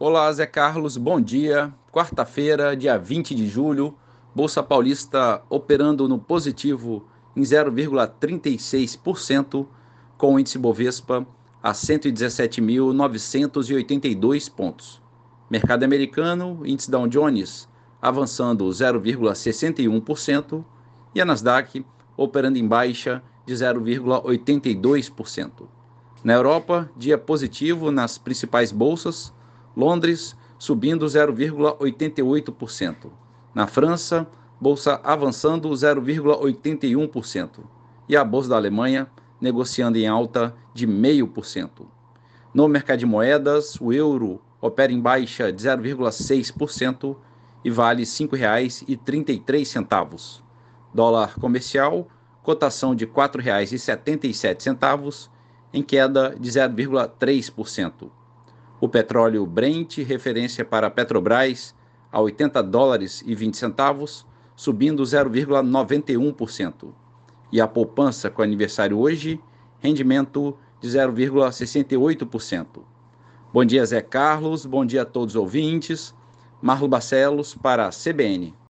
Olá, Zé Carlos, bom dia. Quarta-feira, dia 20 de julho, Bolsa Paulista operando no positivo em 0,36%, com o índice Bovespa a 117.982 pontos. Mercado americano, índice Dow Jones avançando 0,61% e a Nasdaq operando em baixa de 0,82%. Na Europa, dia positivo nas principais bolsas, Londres subindo 0,88%. Na França, bolsa avançando 0,81%. E a bolsa da Alemanha negociando em alta de 0,5%. No mercado de moedas, o euro opera em baixa de 0,6% e vale R$ 5,33. Dólar comercial, cotação de R$ 4,77, em queda de 0,3%. O petróleo Brent, referência para Petrobras, a 80 dólares e 20 centavos, subindo 0,91%. E a poupança com aniversário hoje, rendimento de 0,68%. Bom dia, Zé Carlos. Bom dia a todos os ouvintes. Marlo Barcelos para a CBN.